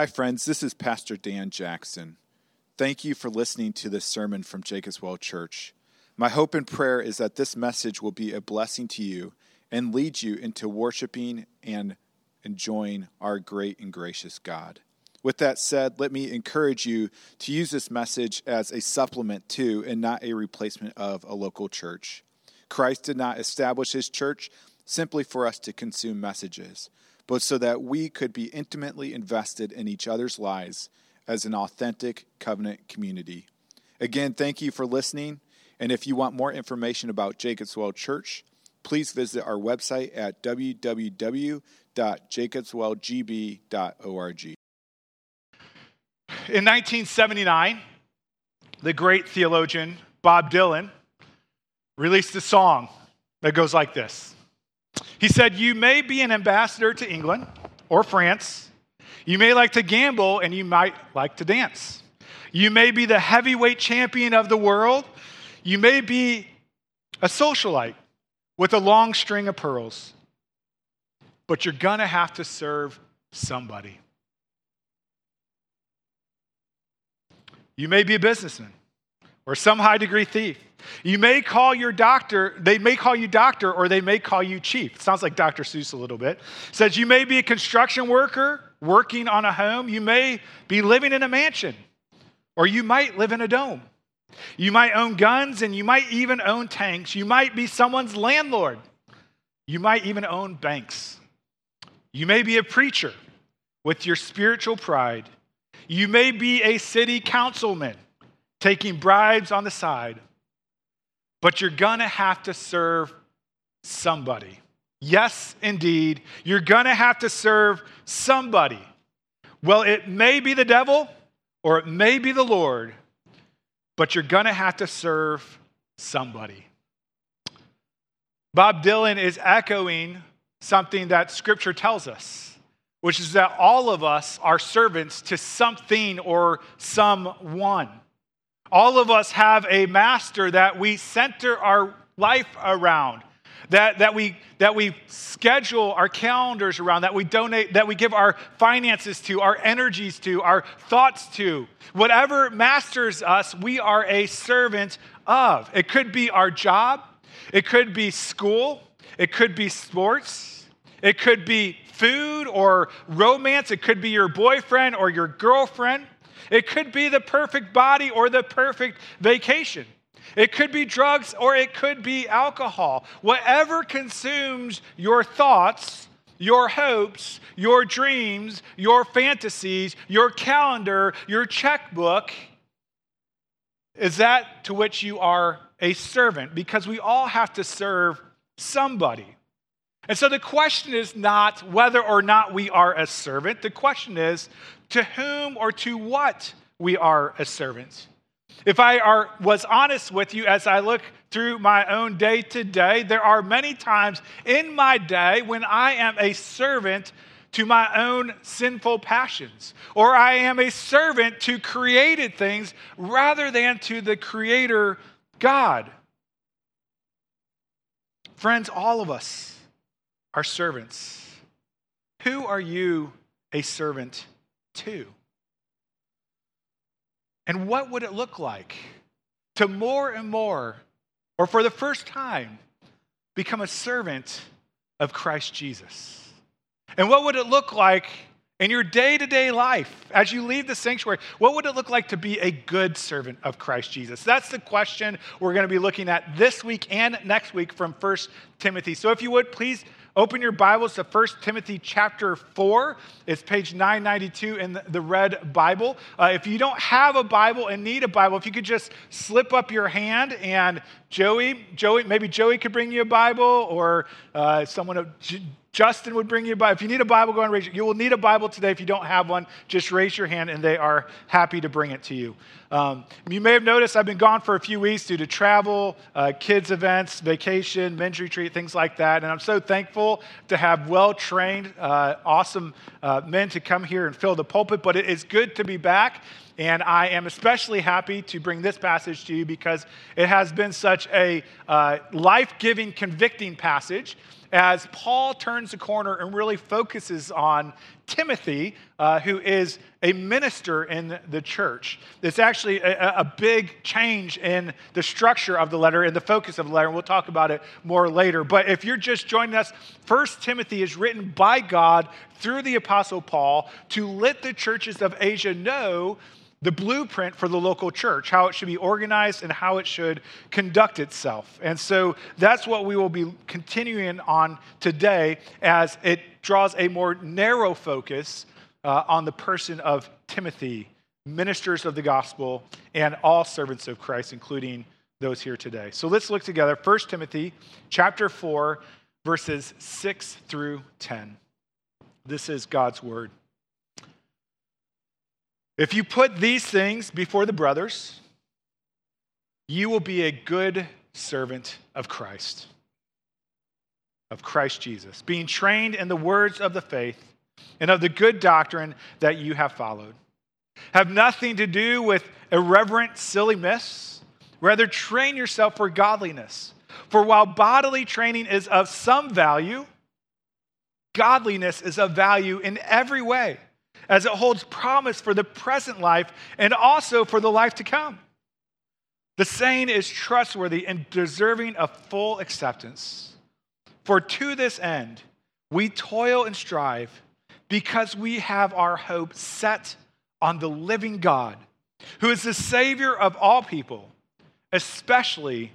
Hi, friends. This is Pastor Dan Jackson. Thank you for listening to this sermon from Jacobs Well Church. My hope and prayer is that this message will be a blessing to you and lead you into worshiping and enjoying our great and gracious God. With that said, let me encourage you to use this message as a supplement to and not a replacement of a local church. Christ did not establish his church simply for us to consume messages but so that we could be intimately invested in each other's lives as an authentic covenant community. Again, thank you for listening. And if you want more information about Jacobs Well Church, please visit our website at www.jacobswellgb.org. In 1979, the great theologian Bob Dylan released a song that goes like this he said, You may be an ambassador to England or France. You may like to gamble and you might like to dance. You may be the heavyweight champion of the world. You may be a socialite with a long string of pearls. But you're going to have to serve somebody. You may be a businessman or some high degree thief. You may call your doctor, they may call you doctor or they may call you chief. It sounds like Dr. Seuss a little bit. It says you may be a construction worker working on a home. You may be living in a mansion or you might live in a dome. You might own guns and you might even own tanks. You might be someone's landlord. You might even own banks. You may be a preacher with your spiritual pride. You may be a city councilman taking bribes on the side, but you're gonna have to serve somebody. Yes, indeed, you're gonna have to serve somebody. Well, it may be the devil or it may be the Lord, but you're gonna have to serve somebody. Bob Dylan is echoing something that scripture tells us, which is that all of us are servants to something or someone. All of us have a master that we center our life around, that, that, we, that we schedule our calendars around, that we donate, that we give our finances to, our energies to, our thoughts to. Whatever masters us, we are a servant of. It could be our job, it could be school, it could be sports, it could be food or romance, it could be your boyfriend or your girlfriend. It could be the perfect body or the perfect vacation. It could be drugs or it could be alcohol. Whatever consumes your thoughts, your hopes, your dreams, your fantasies, your calendar, your checkbook, is that to which you are a servant because we all have to serve somebody. And so the question is not whether or not we are a servant. The question is to whom or to what we are a servant. If I are, was honest with you as I look through my own day to day, there are many times in my day when I am a servant to my own sinful passions, or I am a servant to created things rather than to the Creator God. Friends, all of us are servants. Who are you a servant to? And what would it look like to more and more, or for the first time, become a servant of Christ Jesus? And what would it look like in your day to day life as you leave the sanctuary? What would it look like to be a good servant of Christ Jesus? That's the question we're going to be looking at this week and next week from 1 Timothy. So if you would, please Open your Bibles to 1 Timothy chapter 4. It's page 992 in the Red Bible. Uh, if you don't have a Bible and need a Bible, if you could just slip up your hand and Joey, Joey, maybe Joey could bring you a Bible or uh, someone, Justin would bring you a Bible. If you need a Bible, go and raise. You will need a Bible today. If you don't have one, just raise your hand and they are happy to bring it to you. Um, you may have noticed I've been gone for a few weeks due to travel, uh, kids' events, vacation, men's retreat, things like that. And I'm so thankful to have well trained, uh, awesome uh, men to come here and fill the pulpit. But it is good to be back. And I am especially happy to bring this passage to you because it has been such a uh, life giving, convicting passage. As Paul turns the corner and really focuses on Timothy, uh, who is a minister in the church. It's actually a, a, big change in the structure of the letter and the focus of the letter, and we'll talk about it more later. But if you're just joining us, First Timothy is written by God through the Apostle Paul to let the churches of Asia know the blueprint for the local church, how it should be organized and how it should conduct itself. And so that's what we will be continuing on today as it draws a more narrow focus uh, on the person of Timothy, ministers of the gospel, and all servants of Christ, including those here today. So let's look together. 1 Timothy chapter 4, verses 6 through 10. This is God's word. If you put these things before the brothers, you will be a good servant of Christ, of Christ Jesus, being trained in the words of the faith and of the good doctrine that you have followed. Have nothing to do with irreverent, silly myths. Rather, train yourself for godliness. For while bodily training is of some value, godliness is of value in every way as it holds promise for the present life and also for the life to come. The saying is trustworthy and deserving of full acceptance. For to this end, we toil and strive because we have our hope set on the living God, who is the Savior of all people, especially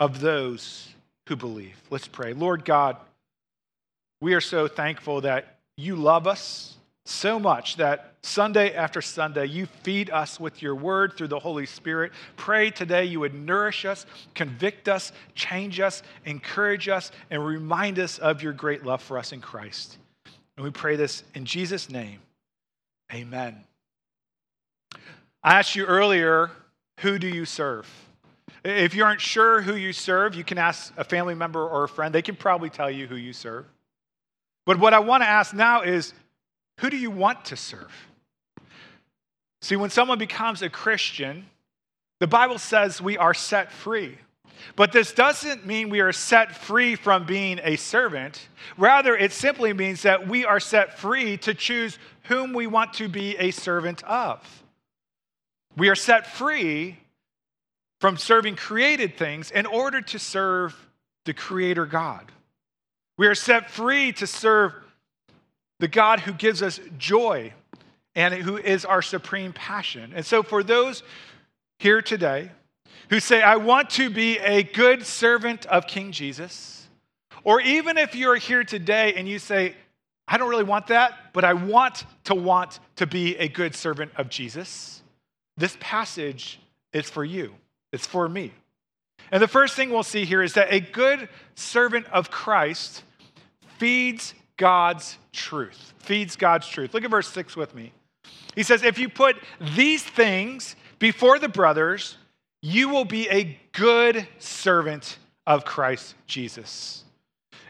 of those who believe. Let's pray. Lord God, we are so thankful that you love us so much that Sunday after Sunday, you feed us with your word through the Holy Spirit. Pray today you would nourish us, convict us, change us, encourage us, and remind us of your great love for us in Christ. And we pray this in Jesus' name. Amen. I asked you earlier, who do you serve? If you aren't sure who you serve, you can ask a family member or a friend. They can probably tell you who you serve. But what I want to ask now is, who do you want to serve? See, when someone becomes a Christian, the Bible says we are set free. But this doesn't mean we are set free from being a servant. Rather, it simply means that we are set free to choose whom we want to be a servant of. We are set free from serving created things in order to serve the Creator God. We are set free to serve the God who gives us joy and who is our supreme passion. And so, for those here today who say, I want to be a good servant of King Jesus, or even if you're here today and you say, I don't really want that, but I want to want to be a good servant of Jesus, this passage is for you. It's for me. And the first thing we'll see here is that a good servant of Christ feeds God's truth, feeds God's truth. Look at verse 6 with me. He says, If you put these things before the brothers, you will be a good servant of Christ Jesus.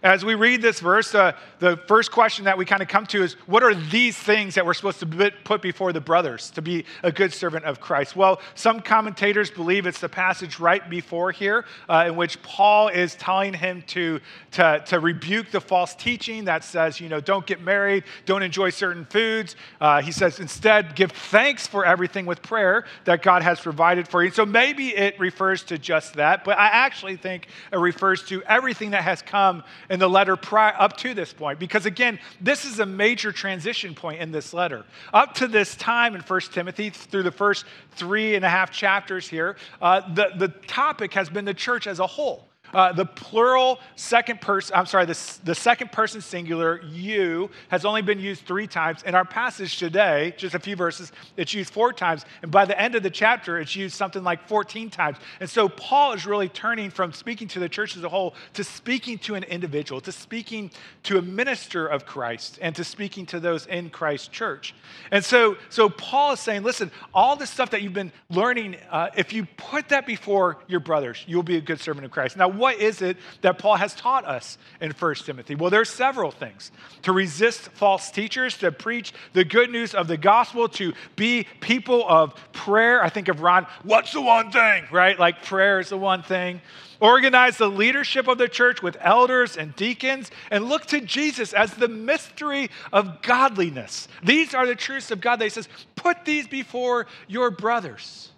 As we read this verse, uh, the first question that we kind of come to is what are these things that we're supposed to put before the brothers to be a good servant of Christ? Well, some commentators believe it's the passage right before here uh, in which Paul is telling him to, to, to, rebuke the false teaching that says, you know, don't get married, don't enjoy certain foods. Uh, he says, instead, give thanks for everything with prayer that God has provided for you. So maybe it refers to just that, but I actually think it refers to everything that has come in the letter prior, up to this point. Because again, this is a major transition point in this letter. Up to this time in 1 Timothy, through the first three and a half chapters here, uh, the, the topic has been the church as a whole. Uh, the plural second person, I'm sorry, the, the second person singular, you, has only been used three times. In our passage today, just a few verses, it's used four times. And by the end of the chapter, it's used something like 14 times. And so Paul is really turning from speaking to the church as a whole to speaking to an individual, to speaking to a minister of Christ, and to speaking to those in Christ's church. And so, so Paul is saying, listen, all this stuff that you've been learning, uh, if you put that before your brothers, you'll be a good servant of Christ. Now, what is it that Paul has taught us in 1 Timothy? Well, there's several things. To resist false teachers, to preach the good news of the gospel, to be people of prayer. I think of Ron, what's the one thing, right? Like prayer is the one thing. Organize the leadership of the church with elders and deacons and look to Jesus as the mystery of godliness. These are the truths of God. That he says, put these before your brothers.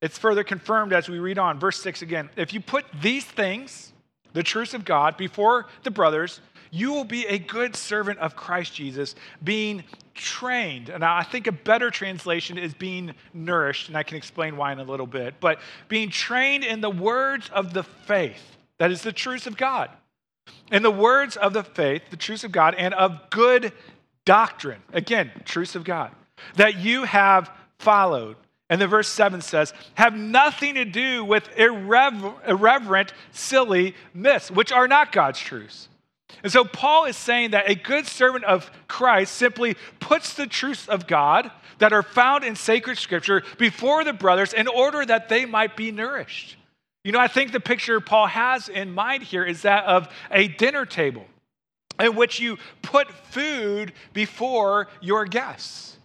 It's further confirmed as we read on. Verse 6 again. If you put these things, the truths of God, before the brothers, you will be a good servant of Christ Jesus, being trained. And I think a better translation is being nourished, and I can explain why in a little bit. But being trained in the words of the faith, that is the truths of God. In the words of the faith, the truths of God, and of good doctrine. Again, truths of God. That you have followed. And the verse 7 says, have nothing to do with irrever- irreverent, silly myths, which are not God's truths. And so Paul is saying that a good servant of Christ simply puts the truths of God that are found in sacred scripture before the brothers in order that they might be nourished. You know, I think the picture Paul has in mind here is that of a dinner table in which you put food before your guests.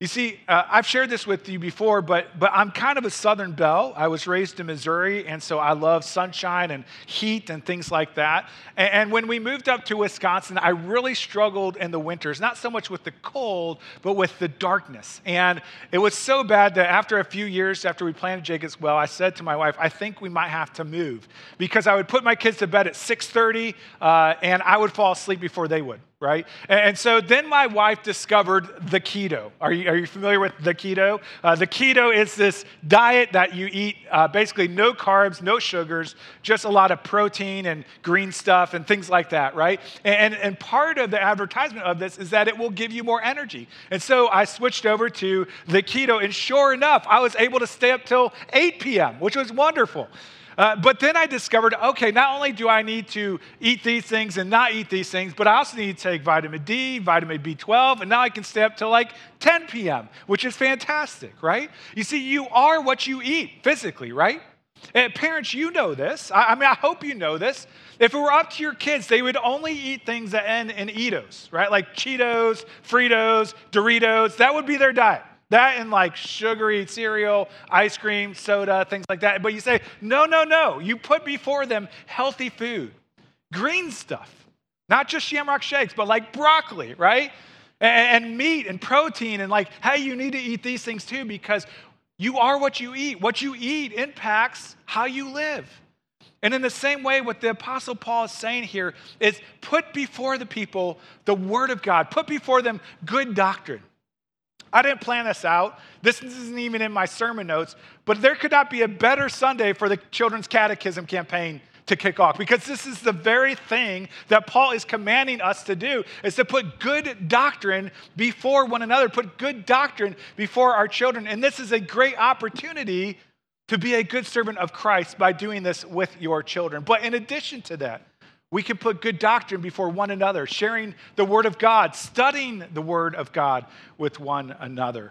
You see, uh, I've shared this with you before, but, but I'm kind of a Southern belle. I was raised in Missouri, and so I love sunshine and heat and things like that. And, and when we moved up to Wisconsin, I really struggled in the winters, not so much with the cold, but with the darkness. And it was so bad that after a few years, after we planted Jacob's Well, I said to my wife, I think we might have to move because I would put my kids to bed at 6.30, uh, and I would fall asleep before they would right? And so then my wife discovered the keto. Are you, are you familiar with the keto? Uh, the keto is this diet that you eat uh, basically no carbs, no sugars, just a lot of protein and green stuff and things like that, right? And, and part of the advertisement of this is that it will give you more energy. And so I switched over to the keto, and sure enough, I was able to stay up till 8 p.m., which was wonderful. Uh, but then I discovered okay, not only do I need to eat these things and not eat these things, but I also need to take vitamin D, vitamin B12, and now I can stay up till like 10 p.m., which is fantastic, right? You see, you are what you eat physically, right? And parents, you know this. I, I mean, I hope you know this. If it were up to your kids, they would only eat things that end in Eatos, right? Like Cheetos, Fritos, Doritos. That would be their diet. That and like sugary cereal, ice cream, soda, things like that. But you say, no, no, no. You put before them healthy food, green stuff, not just shamrock shakes, but like broccoli, right? And, and meat and protein, and like, hey, you need to eat these things too because you are what you eat. What you eat impacts how you live. And in the same way, what the Apostle Paul is saying here is put before the people the Word of God, put before them good doctrine. I didn't plan this out. This isn't even in my sermon notes, but there could not be a better Sunday for the Children's Catechism campaign to kick off because this is the very thing that Paul is commanding us to do is to put good doctrine before one another, put good doctrine before our children. And this is a great opportunity to be a good servant of Christ by doing this with your children. But in addition to that, we can put good doctrine before one another, sharing the Word of God, studying the Word of God with one another.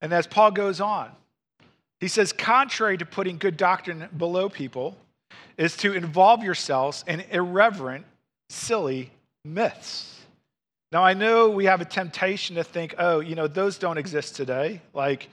And as Paul goes on, he says, contrary to putting good doctrine below people, is to involve yourselves in irreverent, silly myths. Now, I know we have a temptation to think, oh, you know, those don't exist today. Like,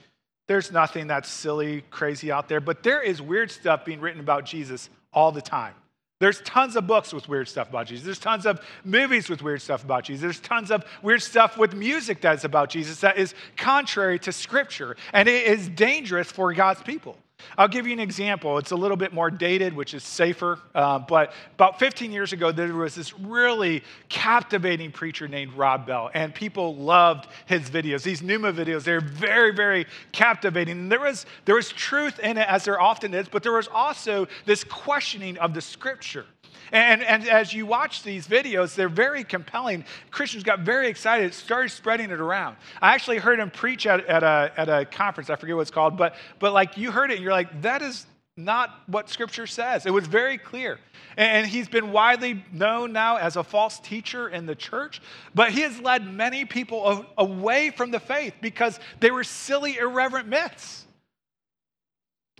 there's nothing that's silly, crazy out there, but there is weird stuff being written about Jesus all the time. There's tons of books with weird stuff about Jesus. There's tons of movies with weird stuff about Jesus. There's tons of weird stuff with music that is about Jesus that is contrary to Scripture. And it is dangerous for God's people. I'll give you an example. It's a little bit more dated, which is safer. Uh, but about 15 years ago, there was this really captivating preacher named Rob Bell, and people loved his videos. These Nooma videos, they're very, very captivating. And there was, there was truth in it, as there often is, but there was also this questioning of the scripture. And, and as you watch these videos, they're very compelling. Christians got very excited, started spreading it around. I actually heard him preach at, at, a, at a conference, I forget what it's called, but, but like you heard it and you're like, that is not what Scripture says. It was very clear. And he's been widely known now as a false teacher in the church, but he has led many people away from the faith because they were silly, irreverent myths.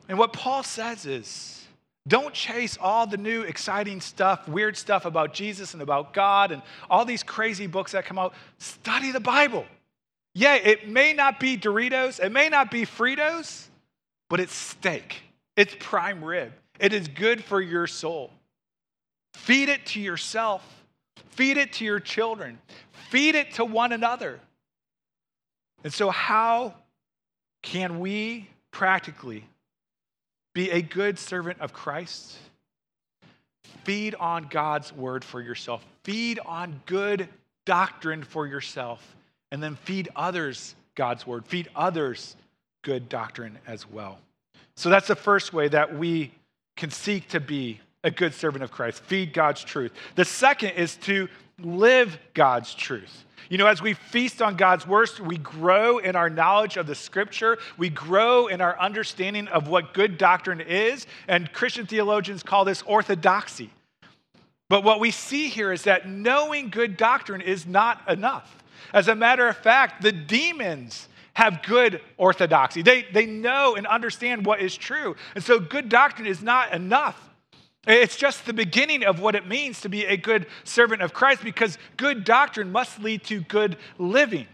And what Paul says is don't chase all the new exciting stuff, weird stuff about Jesus and about God and all these crazy books that come out. Study the Bible. Yeah, it may not be Doritos, it may not be Fritos, but it's steak. It's prime rib. It is good for your soul. Feed it to yourself, feed it to your children, feed it to one another. And so, how can we practically be a good servant of Christ? Feed on God's word for yourself, feed on good doctrine for yourself, and then feed others God's word, feed others good doctrine as well. So, that's the first way that we can seek to be a good servant of Christ, feed God's truth. The second is to live God's truth. You know, as we feast on God's words, we grow in our knowledge of the scripture. We grow in our understanding of what good doctrine is. And Christian theologians call this orthodoxy. But what we see here is that knowing good doctrine is not enough. As a matter of fact, the demons have good orthodoxy. They, they know and understand what is true. And so good doctrine is not enough. It's just the beginning of what it means to be a good servant of Christ because good doctrine must lead to good living.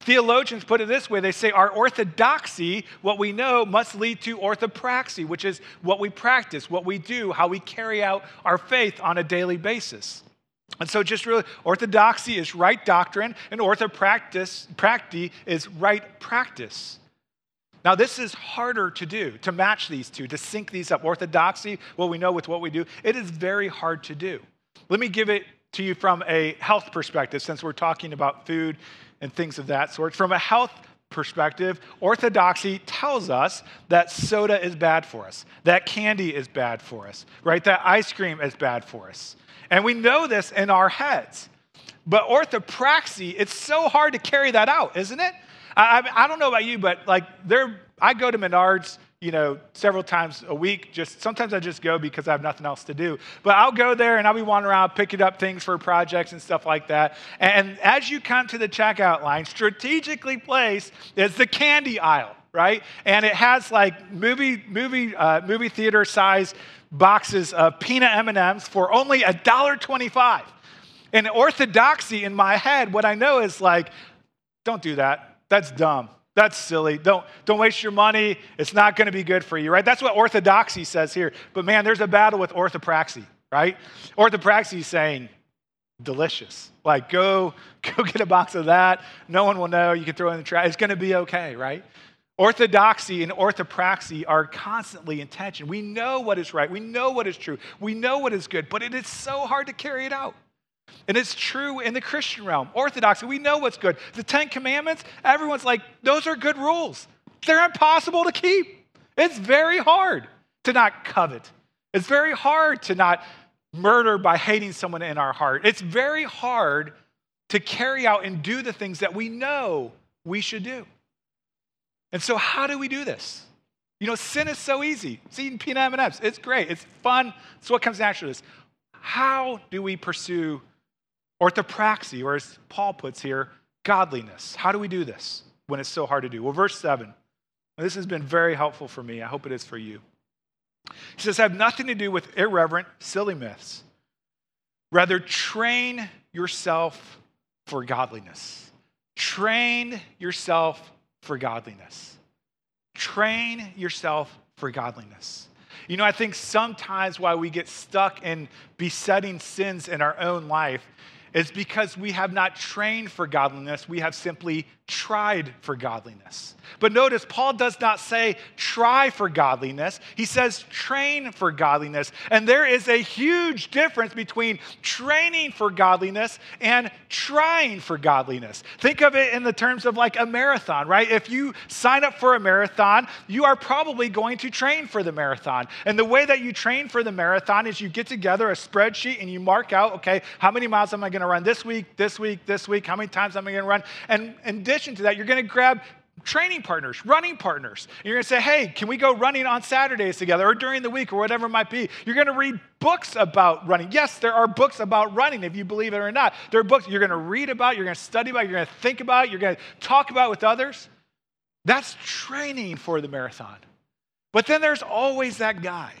Theologians put it this way they say our orthodoxy, what we know, must lead to orthopraxy, which is what we practice, what we do, how we carry out our faith on a daily basis. And so, just really, orthodoxy is right doctrine, and orthopraxy is right practice. Now, this is harder to do, to match these two, to sync these up. Orthodoxy, what we know with what we do, it is very hard to do. Let me give it to you from a health perspective, since we're talking about food and things of that sort. From a health perspective, orthodoxy tells us that soda is bad for us, that candy is bad for us, right? That ice cream is bad for us. And we know this in our heads. But orthopraxy, it's so hard to carry that out, isn't it? I, I, I don't know about you, but like there, I go to Menards, you know, several times a week. Just sometimes I just go because I have nothing else to do. But I'll go there and I'll be wandering around picking up things for projects and stuff like that. And as you come to the checkout line, strategically placed is the candy aisle, right? And it has like movie movie uh, movie theater size boxes of peanut M&Ms for only $1.25. And orthodoxy in my head, what I know is like, don't do that. That's dumb. That's silly. Don't, don't waste your money. It's not going to be good for you, right? That's what orthodoxy says here. But man, there's a battle with orthopraxy, right? Orthopraxy is saying, delicious. Like, go, go get a box of that. No one will know. You can throw it in the trash. It's going to be okay, right? Orthodoxy and orthopraxy are constantly in tension. We know what is right. We know what is true. We know what is good, but it is so hard to carry it out. And it's true in the Christian realm. Orthodoxy, we know what's good. The Ten Commandments, everyone's like, those are good rules. They're impossible to keep. It's very hard to not covet. It's very hard to not murder by hating someone in our heart. It's very hard to carry out and do the things that we know we should do. And so, how do we do this? You know, sin is so easy. It's eating peanut M&Ms. It's great. It's fun. It's what comes naturally. How do we pursue Orthopraxy, or as Paul puts here, godliness. How do we do this when it's so hard to do? Well, verse 7. This has been very helpful for me. I hope it is for you. He says, have nothing to do with irreverent, silly myths. Rather, train yourself for godliness. Train yourself for godliness. Train yourself for godliness. You know, I think sometimes why we get stuck in besetting sins in our own life is because we have not trained for godliness, we have simply tried for godliness. But notice, Paul does not say try for godliness, he says train for godliness. And there is a huge difference between training for godliness and trying for godliness. Think of it in the terms of like a marathon, right? If you sign up for a marathon, you are probably going to train for the marathon. And the way that you train for the marathon is you get together a spreadsheet and you mark out, okay, how many miles am I going to run this week, this week, this week? How many times am I going to run? And, and addition to that, you're going to grab training partners, running partners. You're going to say, hey, can we go running on Saturdays together or during the week or whatever it might be? You're going to read books about running. Yes, there are books about running, if you believe it or not. There are books you're going to read about, you're going to study about, you're going to think about, you're going to talk about with others. That's training for the marathon. But then there's always that guy.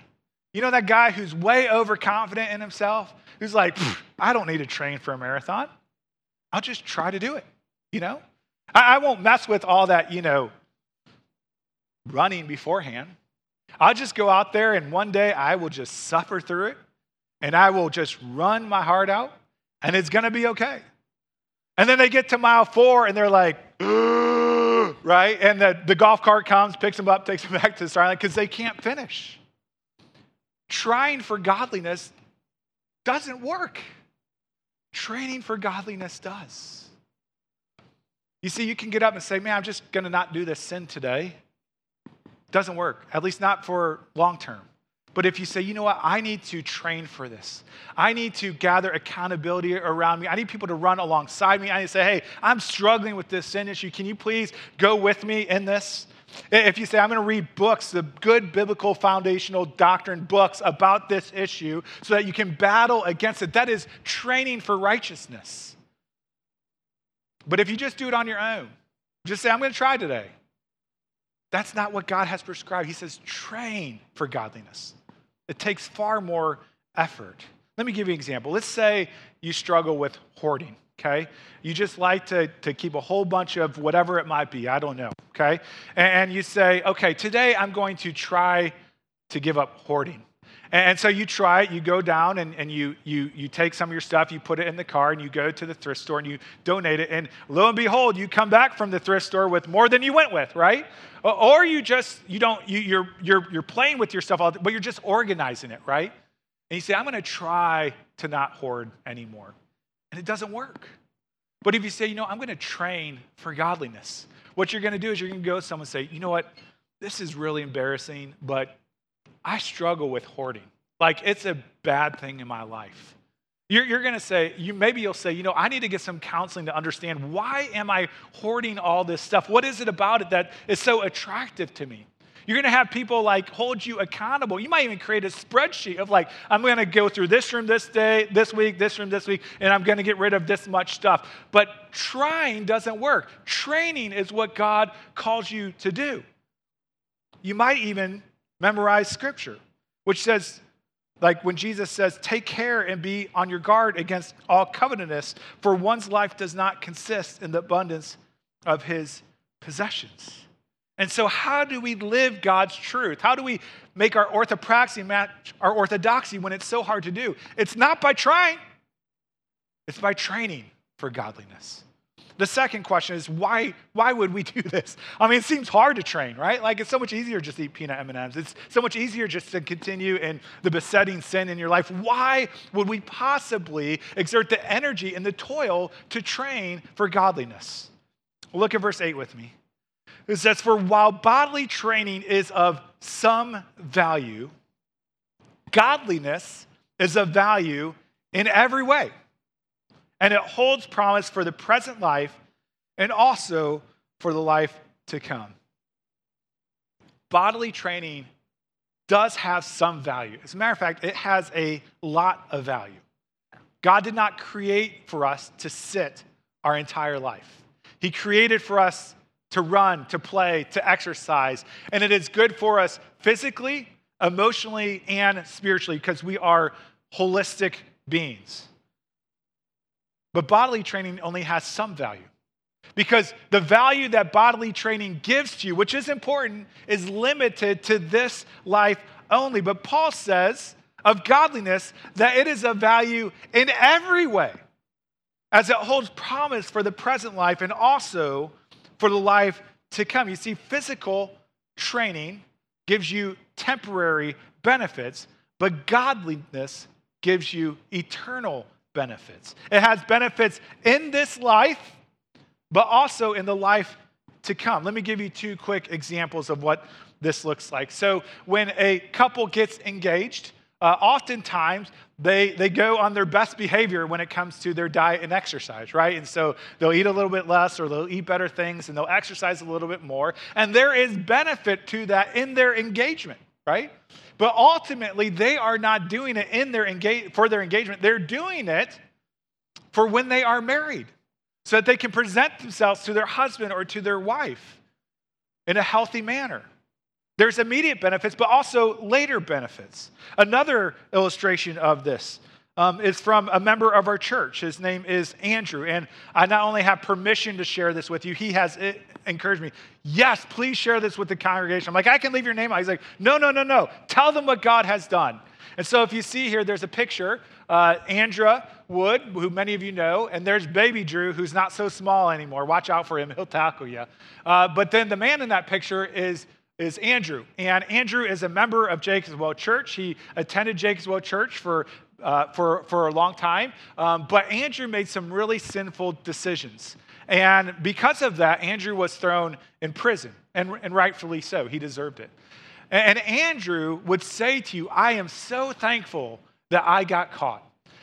You know, that guy who's way overconfident in himself, who's like, I don't need to train for a marathon. I'll just try to do it, you know? I, I won't mess with all that, you know, running beforehand. I'll just go out there and one day I will just suffer through it and I will just run my heart out and it's going to be okay. And then they get to mile four and they're like, right? And the, the golf cart comes, picks them up, takes them back to the starting line because they can't finish. Trying for godliness doesn't work. Training for godliness does. You see, you can get up and say, man, I'm just going to not do this sin today. Doesn't work, at least not for long term. But if you say, you know what, I need to train for this, I need to gather accountability around me, I need people to run alongside me, I need to say, hey, I'm struggling with this sin issue. Can you please go with me in this? If you say, I'm going to read books, the good biblical foundational doctrine books about this issue so that you can battle against it, that is training for righteousness. But if you just do it on your own, just say, I'm going to try today. That's not what God has prescribed. He says, train for godliness. It takes far more effort. Let me give you an example. Let's say you struggle with hoarding, okay? You just like to, to keep a whole bunch of whatever it might be, I don't know, okay? And, you say, okay, today I'm going to try to give up hoarding. And so you try it, you go down and, and you, you, you take some of your stuff, you put it in the car, and you go to the thrift store and you donate it. And lo and behold, you come back from the thrift store with more than you went with, right? Or you just, you don't, you, you're, you're, you're playing with your stuff, all, but you're just organizing it, right? And you say, I'm going to try to not hoard anymore. And it doesn't work. But if you say, you know, I'm going to train for godliness, what you're going to do is you're going to go to someone and say, you know what, this is really embarrassing, but I struggle with hoarding. Like it's a bad thing in my life. You're, you're going to say, you, maybe you'll say, you know, I need to get some counseling to understand why am I hoarding all this stuff? What is it about it that is so attractive to me? You're going to have people like hold you accountable. You might even create a spreadsheet of like, I'm going to go through this room this day, this week, this room this week, and I'm going to get rid of this much stuff. But trying doesn't work. Training is what God calls you to do. You might even memorize scripture, which says, like when Jesus says, Take care and be on your guard against all covetousness, for one's life does not consist in the abundance of his possessions. And so, how do we live God's truth? How do we make our orthopraxy match our orthodoxy when it's so hard to do? It's not by trying, it's by training for godliness. The second question is why, why would we do this? I mean, it seems hard to train, right? Like it's so much easier just to eat peanut M&Ms. It's so much easier just to continue in the besetting sin in your life. Why would we possibly exert the energy and the toil to train for godliness? look at verse 8 with me. It says, For while bodily training is of some value, godliness is of value in every way and it holds promise for the present life and also for the life to come. Bodily training does have some value. As a matter of fact, it has a lot of value. God did not create for us to sit our entire life, He created for us to run, to play, to exercise. And it is good for us physically, emotionally, and spiritually because we are holistic beings. But bodily training only has some value. Because the value that bodily training gives to you, which is important, is limited to this life only. But Paul says of godliness that it is of value in every way, as it holds promise for the present life and also for the life to come. You see, physical training gives you temporary benefits, but godliness gives you eternal benefits. It has benefits in this life, but also in the life to come. Let me give you two quick examples of what this looks like. So, when a couple gets engaged, uh, oftentimes they, they go on their best behavior when it comes to their diet and exercise, right? And so they'll eat a little bit less or they'll eat better things and they'll exercise a little bit more. And there is benefit to that in their engagement, right? But ultimately, they are not doing it in their engage- for their engagement. They're doing it for when they are married so that they can present themselves to their husband or to their wife in a healthy manner. There's immediate benefits, but also later benefits. Another illustration of this um, is from a member of our church. His name is Andrew. And I not only have permission to share this with you, he has encouraged me. Yes, please share this with the congregation. I'm like, I can leave your name out. He's like, no, no, no, no. Tell them what God has done. And so if you see here, there's a picture. Uh, Andra Wood, who many of you know, and there's baby Drew, who's not so small anymore. Watch out for him, he'll tackle you. Uh, but then the man in that picture is is Andrew. And Andrew is a member of Jacob's Well Church. He attended Jacob's Well Church for uh, for, for a long time. Um, but Andrew made some really sinful decisions. And because of that, Andrew was thrown in prison, and, and rightfully so. He deserved it. And, and Andrew would say to you, I am so thankful that I got caught.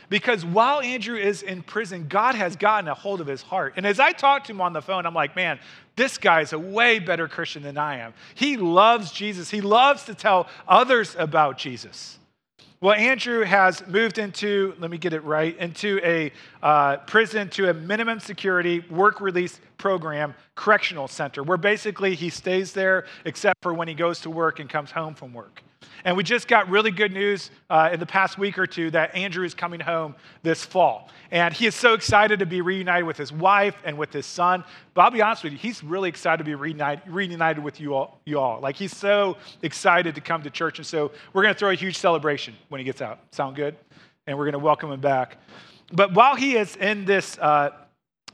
Because while Andrew is in prison, God has gotten a hold of his heart. And as I talked to him on the phone, I'm like, man, this guy is a way better Christian than I am. He loves Jesus, he loves to tell others about Jesus. Well, Andrew has moved into, let me get it right, into a uh, prison to a minimum security work release program correctional center where basically he stays there except for when he goes to work and comes home from work. And we just got really good news uh, in the past week or two that Andrew is coming home this fall. And he is so excited to be reunited with his wife and with his son. But I'll be honest with you, he's really excited to be reunited, reunited with you all, you all. Like he's so excited to come to church. And so we're going to throw a huge celebration when he gets out. Sound good? And we're going to welcome him back. But while he is in this, uh,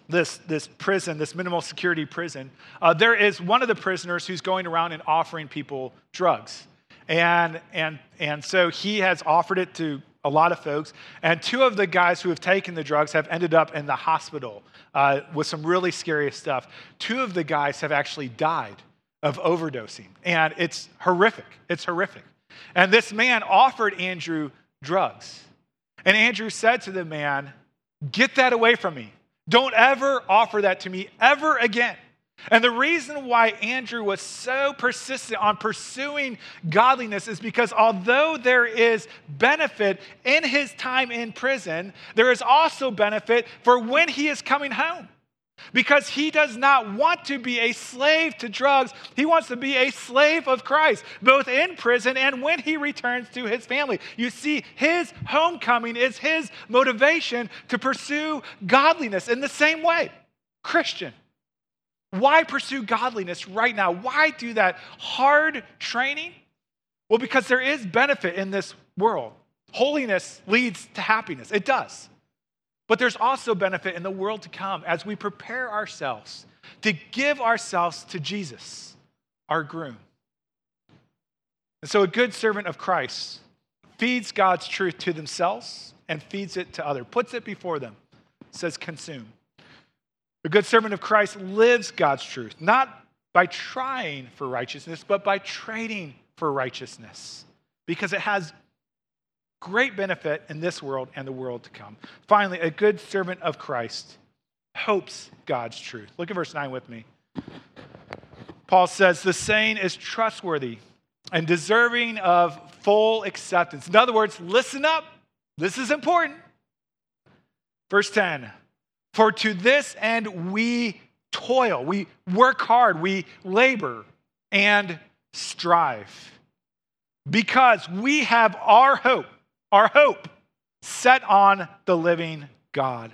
this, this prison, this minimal security prison, uh, there is one of the prisoners who's going around and offering people drugs. And, and, and so he has offered it to a lot of folks. And two of the guys who have taken the drugs have ended up in the hospital uh, with some really scary stuff. Two of the guys have actually died of overdosing. And it's horrific. It's horrific. And this man offered Andrew drugs. And Andrew said to the man, Get that away from me. Don't ever offer that to me ever again. And the reason why Andrew was so persistent on pursuing godliness is because although there is benefit in his time in prison, there is also benefit for when he is coming home. Because he does not want to be a slave to drugs. He wants to be a slave of Christ, both in prison and when he returns to his family. You see, his homecoming is his motivation to pursue godliness in the same way. Christian. Why pursue godliness right now? Why do that hard training? Well, because there is benefit in this world. Holiness leads to happiness, it does. But there's also benefit in the world to come as we prepare ourselves to give ourselves to Jesus, our groom. And so, a good servant of Christ feeds God's truth to themselves and feeds it to others, puts it before them, says, consume. A good servant of Christ lives God's truth, not by trying for righteousness, but by trading for righteousness, because it has great benefit in this world and the world to come. Finally, a good servant of Christ hopes God's truth. Look at verse 9 with me. Paul says, The saying is trustworthy and deserving of full acceptance. In other words, listen up. This is important. Verse 10 for to this end we toil, we work hard, we labor and strive. Because we have our hope, our hope set on the living God.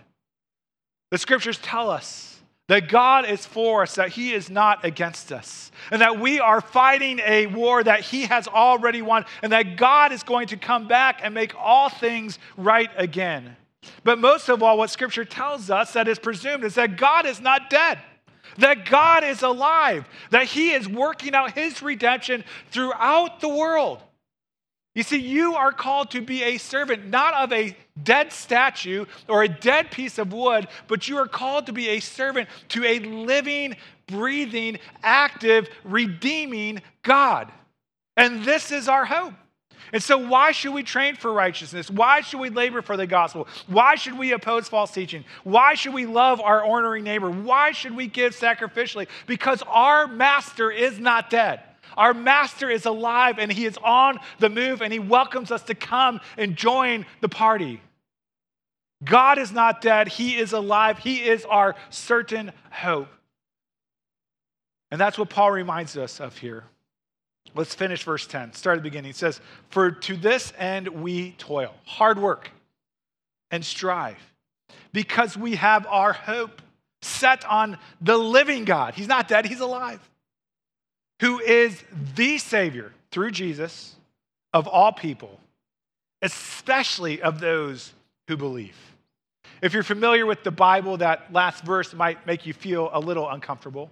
The scriptures tell us that God is for us, that He is not against us, and that we are fighting a war that He has already won, and that God is going to come back and make all things right again. But most of all, what Scripture tells us that is presumed is that God is not dead, that God is alive, that He is working out His redemption throughout the world. You see, you are called to be a servant, not of a dead statue or a dead piece of wood, but you are called to be a servant to a living, breathing, active, redeeming God. And this is our hope. And so, why should we train for righteousness? Why should we labor for the gospel? Why should we oppose false teaching? Why should we love our ornery neighbor? Why should we give sacrificially? Because our master is not dead. Our master is alive and he is on the move and he welcomes us to come and join the party. God is not dead, he is alive, he is our certain hope. And that's what Paul reminds us of here. Let's finish verse 10. Start at the beginning. It says, For to this end we toil, hard work, and strive, because we have our hope set on the living God. He's not dead, he's alive, who is the Savior through Jesus of all people, especially of those who believe. If you're familiar with the Bible, that last verse might make you feel a little uncomfortable.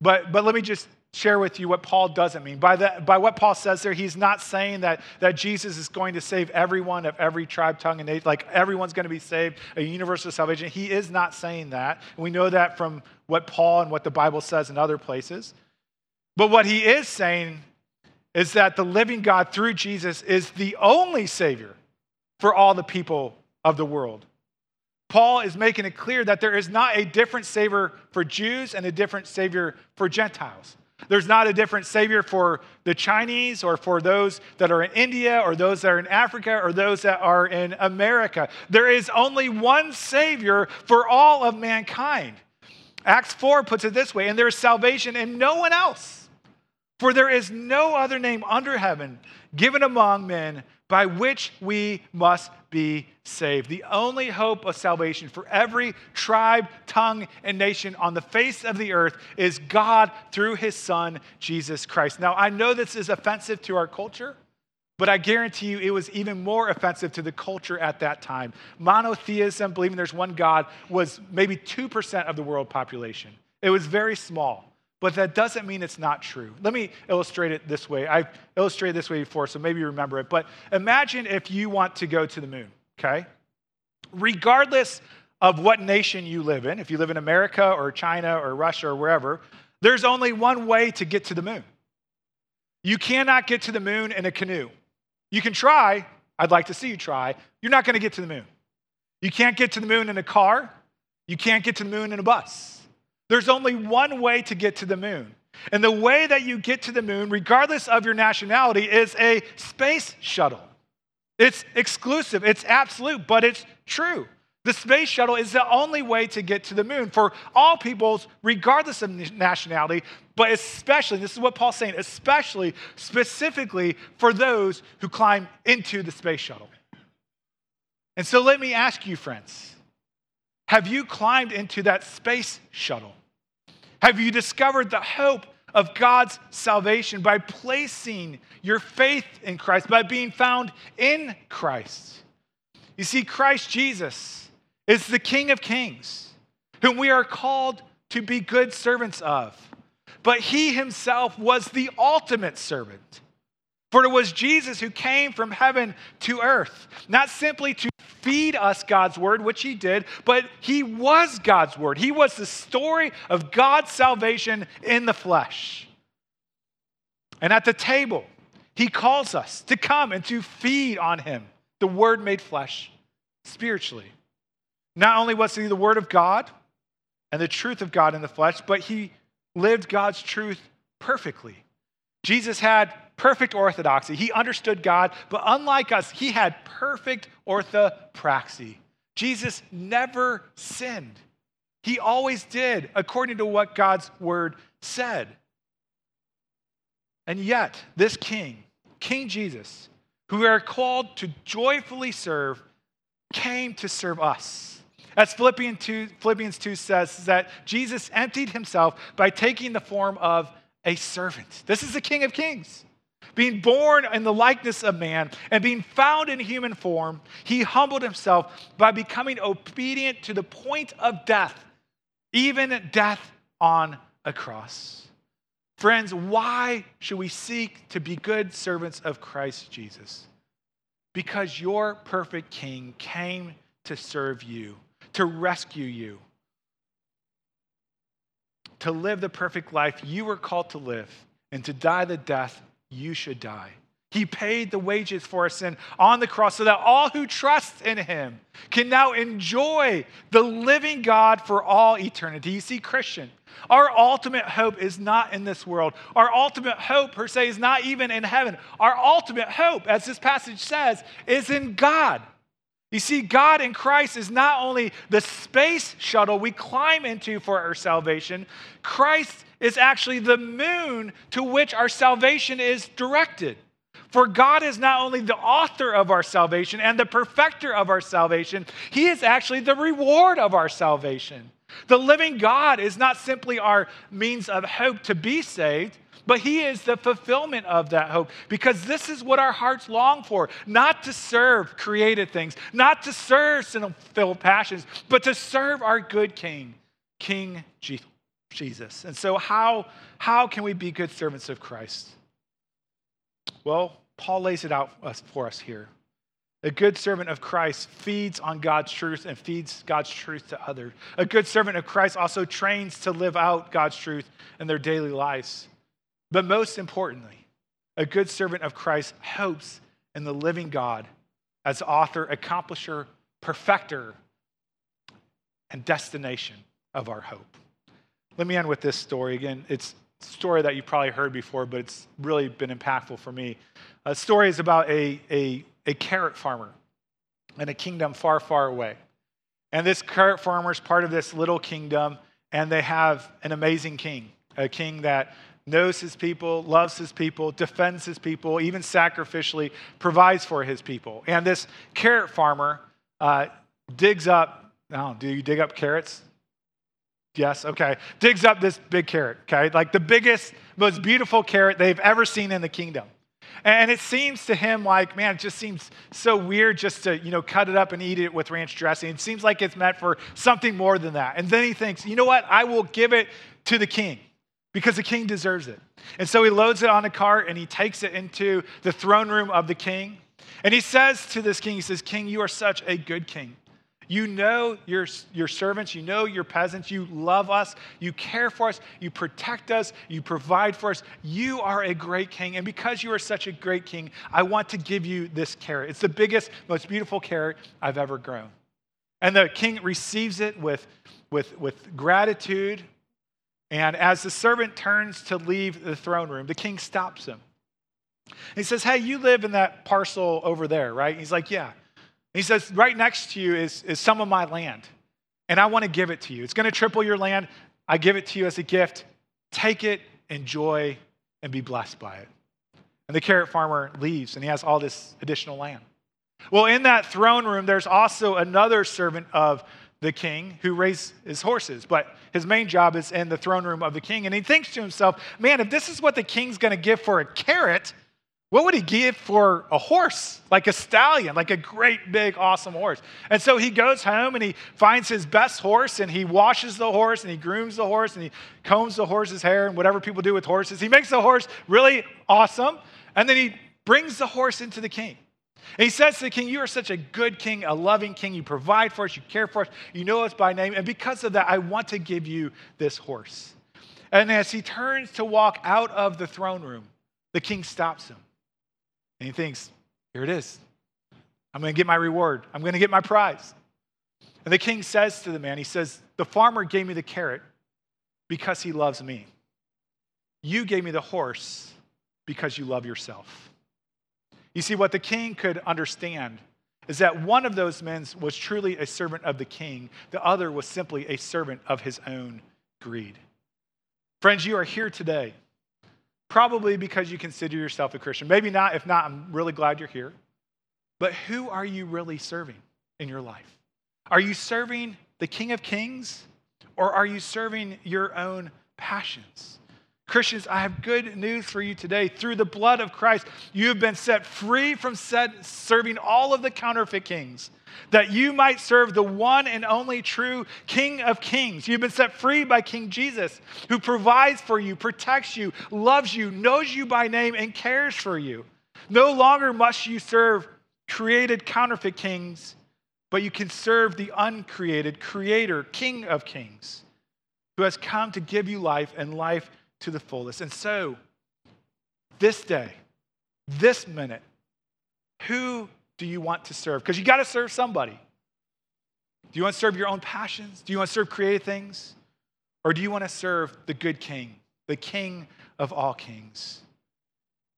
But, but let me just share with you what Paul doesn't mean. By, the, by what Paul says there, he's not saying that, that Jesus is going to save everyone of every tribe, tongue, and nation, like everyone's going to be saved, a universal salvation. He is not saying that. We know that from what Paul and what the Bible says in other places. But what he is saying is that the living God through Jesus is the only Savior for all the people of the world. Paul is making it clear that there is not a different Savior for Jews and a different Savior for Gentiles. There's not a different Savior for the Chinese or for those that are in India or those that are in Africa or those that are in America. There is only one Savior for all of mankind. Acts 4 puts it this way and there is salvation in no one else. For there is no other name under heaven given among men by which we must be saved. The only hope of salvation for every tribe, tongue, and nation on the face of the earth is God through his Son, Jesus Christ. Now, I know this is offensive to our culture. But I guarantee you it was even more offensive to the culture at that time. Monotheism, believing there's one God, was maybe 2% of the world population. It was very small, but that doesn't mean it's not true. Let me illustrate it this way. I've illustrated this way before, so maybe you remember it. But imagine if you want to go to the moon, okay? Regardless of what nation you live in, if you live in America or China or Russia or wherever, there's only one way to get to the moon. You cannot get to the moon in a canoe. You can try. I'd like to see you try. You're not going to get to the moon. You can't get to the moon in a car. You can't get to the moon in a bus. There's only one way to get to the moon. And the way that you get to the moon, regardless of your nationality, is a space shuttle. It's exclusive, it's absolute, but it's true. The space shuttle is the only way to get to the moon for all peoples, regardless of nationality, but especially, this is what Paul's saying, especially, specifically for those who climb into the space shuttle. And so let me ask you, friends have you climbed into that space shuttle? Have you discovered the hope of God's salvation by placing your faith in Christ, by being found in Christ. You see, Christ Jesus is the King of Kings, whom we are called to be good servants of. But he himself was the ultimate servant. For it was Jesus who came from heaven to earth, not simply to feed us God's word, which he did, but he was God's word. He was the story of God's salvation in the flesh. And at the table, he calls us to come and to feed on him, the word made flesh, spiritually. Not only was he the word of God and the truth of God in the flesh, but he lived God's truth perfectly. Jesus had perfect orthodoxy. He understood God, but unlike us, he had perfect orthopraxy. Jesus never sinned. He always did according to what God's word said. And yet, this king, King Jesus, who we are called to joyfully serve, came to serve us. As Philippians 2, Philippians 2 says, that Jesus emptied himself by taking the form of a servant. This is the King of Kings. Being born in the likeness of man and being found in human form, he humbled himself by becoming obedient to the point of death, even death on a cross. Friends, why should we seek to be good servants of Christ Jesus? Because your perfect King came to serve you, to rescue you, to live the perfect life you were called to live, and to die the death you should die. He paid the wages for our sin on the cross so that all who trust in him can now enjoy the living God for all eternity. You see, Christian, our ultimate hope is not in this world. Our ultimate hope, per se, is not even in heaven. Our ultimate hope, as this passage says, is in God. You see, God in Christ is not only the space shuttle we climb into for our salvation, Christ is actually the moon to which our salvation is directed. For God is not only the author of our salvation and the perfecter of our salvation, He is actually the reward of our salvation. The living God is not simply our means of hope to be saved, but He is the fulfillment of that hope because this is what our hearts long for not to serve created things, not to serve sinful passions, but to serve our good King, King Jesus. And so, how, how can we be good servants of Christ? Well, Paul lays it out for us here. A good servant of Christ feeds on God's truth and feeds God's truth to others. A good servant of Christ also trains to live out God's truth in their daily lives. But most importantly, a good servant of Christ hopes in the living God as author, accomplisher, perfecter, and destination of our hope. Let me end with this story. Again, it's a story that you've probably heard before, but it's really been impactful for me. A story is about a, a, a carrot farmer in a kingdom far, far away. And this carrot farmer is part of this little kingdom, and they have an amazing king, a king that knows his people, loves his people, defends his people, even sacrificially provides for his people. And this carrot farmer uh, digs up, now, do you dig up carrots? Yes, okay. Digs up this big carrot, okay? Like the biggest, most beautiful carrot they've ever seen in the kingdom. And it seems to him like, man, it just seems so weird just to, you know, cut it up and eat it with ranch dressing. It seems like it's meant for something more than that. And then he thinks, you know what? I will give it to the king because the king deserves it. And so he loads it on a cart and he takes it into the throne room of the king. And he says to this king, he says, King, you are such a good king. You know your, your servants, you know your peasants, you love us, you care for us, you protect us, you provide for us. You are a great king. And because you are such a great king, I want to give you this carrot. It's the biggest, most beautiful carrot I've ever grown. And the king receives it with, with, with gratitude and as the servant turns to leave the throne room, the king stops him. He says, Hey, you live in that parcel over there, right? He's like, Yeah. He says, Right next to you is, is some of my land, and I want to give it to you. It's going to triple your land. I give it to you as a gift. Take it, enjoy, and be blessed by it. And the carrot farmer leaves, and he has all this additional land. Well, in that throne room, there's also another servant of the king who raised his horses, but his main job is in the throne room of the king. And he thinks to himself, man, if this is what the king's going to give for a carrot, what would he give for a horse, like a stallion, like a great, big, awesome horse? And so he goes home and he finds his best horse and he washes the horse and he grooms the horse and he combs the horse's hair and whatever people do with horses. He makes the horse really awesome and then he brings the horse into the king. And he says to the king, You are such a good king, a loving king. You provide for us, you care for us, you know us by name. And because of that, I want to give you this horse. And as he turns to walk out of the throne room, the king stops him. And he thinks, Here it is. I'm going to get my reward, I'm going to get my prize. And the king says to the man, He says, The farmer gave me the carrot because he loves me. You gave me the horse because you love yourself. You see, what the king could understand is that one of those men was truly a servant of the king, the other was simply a servant of his own greed. Friends, you are here today, probably because you consider yourself a Christian. Maybe not. If not, I'm really glad you're here. But who are you really serving in your life? Are you serving the King of Kings or are you serving your own passions? Christians, I have good news for you today. Through the blood of Christ, you have been set free from serving all of the counterfeit kings, that you might serve the one and only true King of Kings. You've been set free by King Jesus, who provides for you, protects you, loves you, knows you by name, and cares for you. No longer must you serve created counterfeit kings, but you can serve the uncreated Creator, King of Kings, who has come to give you life and life to the fullest. And so, this day, this minute, who do you want to serve? Because you got to serve somebody. Do you want to serve your own passions? Do you want to serve creative things? Or do you want to serve the good king, the king of all kings?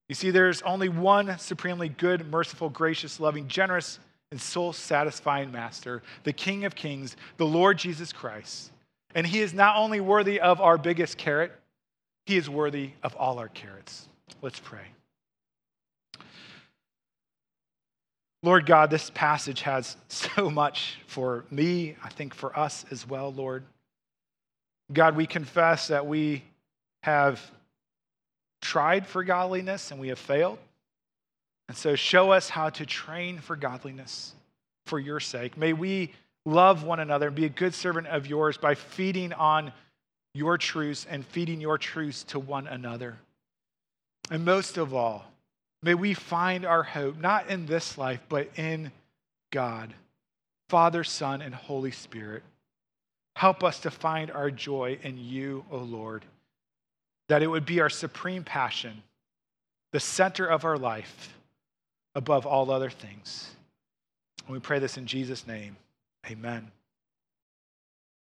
You see, there's only one supremely good, merciful, gracious, loving, generous, and soul satisfying Master, the King of Kings, the Lord Jesus Christ. And he is not only worthy of our biggest carrot, he is worthy of all our carrots. Let's pray. Lord God, this passage has so much for me, I think for us as well, Lord. God, we confess that we have tried for godliness and we have failed. And so show us how to train for godliness for your sake. May we love one another and be a good servant of yours by feeding on your truths and feeding your truths to one another. And most of all, may we find our hope not in this life, but in God, Father, Son, and Holy Spirit. Help us to find our joy in you, O Lord, that it would be our supreme passion, the center of our life above all other things. And we pray this in Jesus' name. Amen.